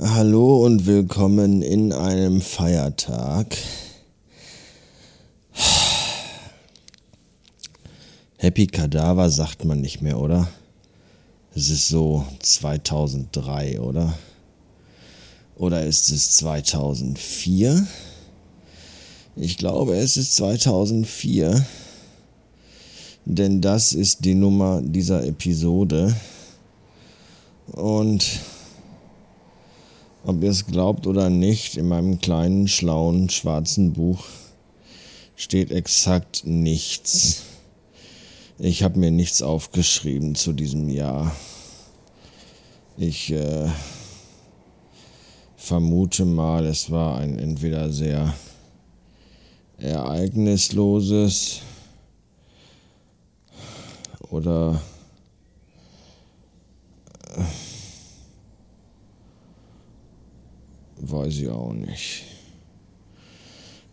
Hallo und willkommen in einem Feiertag. Happy Kadaver sagt man nicht mehr, oder? Es ist so 2003, oder? Oder ist es 2004? Ich glaube, es ist 2004. Denn das ist die Nummer dieser Episode. Und ob ihr es glaubt oder nicht, in meinem kleinen, schlauen, schwarzen Buch steht exakt nichts. Ich habe mir nichts aufgeschrieben zu diesem Jahr. Ich äh, vermute mal, es war ein entweder sehr ereignisloses oder äh, Weiß ich auch nicht.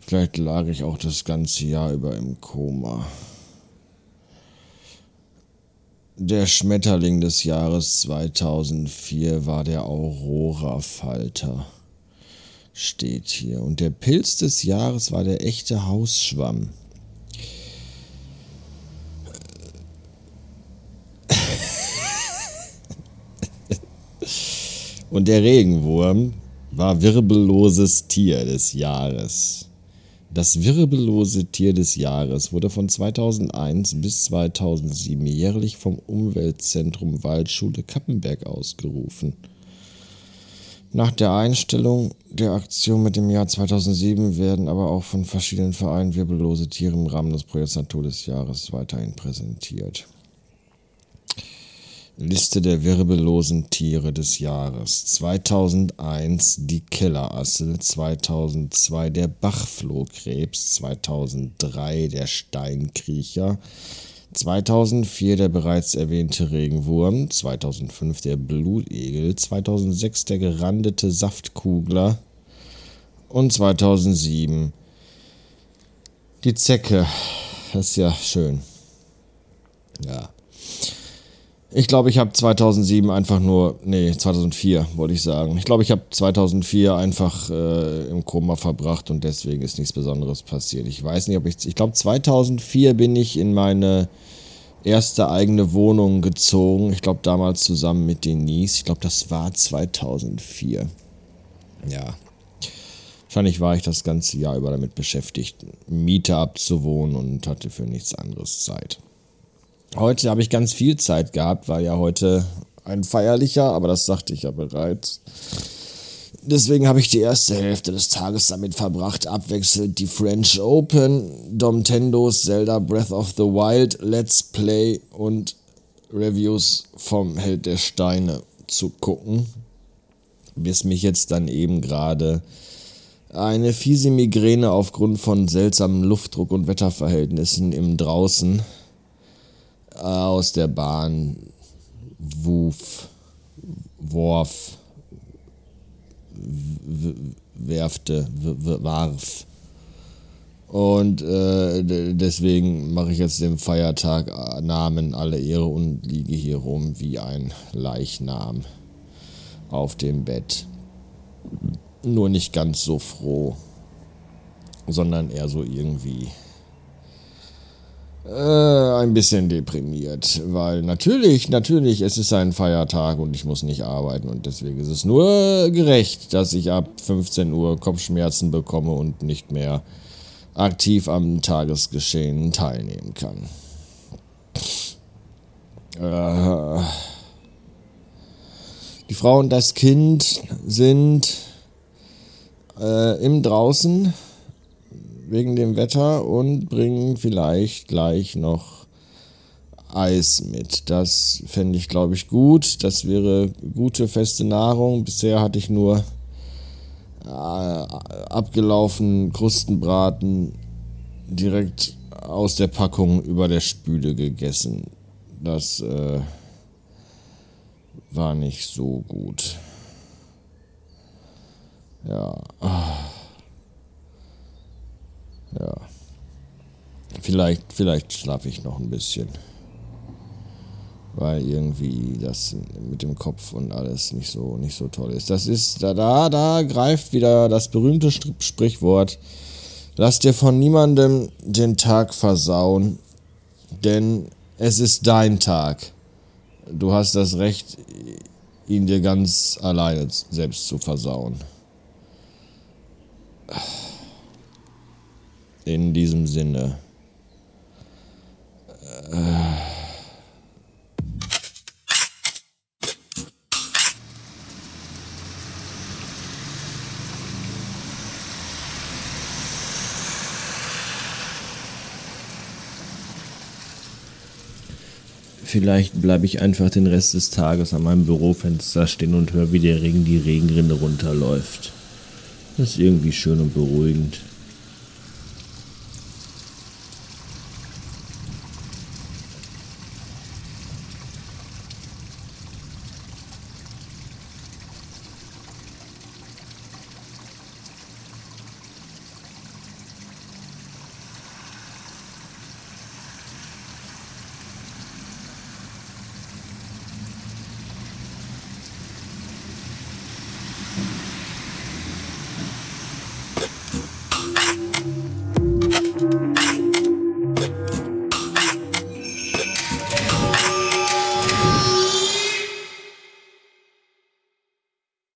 Vielleicht lag ich auch das ganze Jahr über im Koma. Der Schmetterling des Jahres 2004 war der Aurora-Falter. Steht hier. Und der Pilz des Jahres war der echte Hausschwamm. Und der Regenwurm war wirbelloses Tier des Jahres. Das wirbellose Tier des Jahres wurde von 2001 bis 2007 jährlich vom Umweltzentrum Waldschule Kappenberg ausgerufen. Nach der Einstellung der Aktion mit dem Jahr 2007 werden aber auch von verschiedenen Vereinen wirbellose Tiere im Rahmen des Projekts Natur des Jahres weiterhin präsentiert. Liste der wirbellosen Tiere des Jahres. 2001 die Kellerassel, 2002 der Bachflohkrebs, 2003 der Steinkriecher, 2004 der bereits erwähnte Regenwurm, 2005 der Blutegel, 2006 der gerandete Saftkugler und 2007 die Zecke. Das ist ja schön. Ja. Ich glaube, ich habe 2007 einfach nur, nee, 2004 wollte ich sagen. Ich glaube, ich habe 2004 einfach äh, im Koma verbracht und deswegen ist nichts Besonderes passiert. Ich weiß nicht, ob ich, ich glaube, 2004 bin ich in meine erste eigene Wohnung gezogen. Ich glaube, damals zusammen mit Denise. Ich glaube, das war 2004. Ja. Wahrscheinlich war ich das ganze Jahr über damit beschäftigt, Miete abzuwohnen und hatte für nichts anderes Zeit. Heute habe ich ganz viel Zeit gehabt, weil ja heute ein feierlicher, aber das sagte ich ja bereits. Deswegen habe ich die erste Hälfte des Tages damit verbracht, abwechselnd die French Open, Domtendos Zelda Breath of the Wild, Let's Play und Reviews vom Held der Steine zu gucken. Bis mich jetzt dann eben gerade eine fiese Migräne aufgrund von seltsamen Luftdruck und Wetterverhältnissen im Draußen aus der Bahn wuf, worf, werfte, warf. Und äh, deswegen mache ich jetzt dem Feiertag äh, Namen alle Ehre und liege hier rum wie ein Leichnam auf dem Bett. Nur nicht ganz so froh, sondern eher so irgendwie äh, ein bisschen deprimiert, weil natürlich, natürlich, es ist ein Feiertag und ich muss nicht arbeiten und deswegen ist es nur gerecht, dass ich ab 15 Uhr Kopfschmerzen bekomme und nicht mehr aktiv am Tagesgeschehen teilnehmen kann. Äh, die Frau und das Kind sind äh, im Draußen wegen dem Wetter und bringen vielleicht gleich noch Eis mit. Das fände ich, glaube ich, gut. Das wäre gute, feste Nahrung. Bisher hatte ich nur äh, abgelaufen Krustenbraten direkt aus der Packung über der Spüle gegessen. Das äh, war nicht so gut. Ja. Ah. Vielleicht, vielleicht schlafe ich noch ein bisschen. weil irgendwie das mit dem Kopf und alles nicht so nicht so toll ist. Das ist da da da greift wieder das berühmte Sprichwort: Lass dir von niemandem den Tag versauen, denn es ist dein Tag. Du hast das Recht, ihn dir ganz alleine selbst zu versauen. In diesem Sinne. Vielleicht bleibe ich einfach den Rest des Tages an meinem Bürofenster stehen und höre, wie der Regen die Regenrinne runterläuft. Das ist irgendwie schön und beruhigend.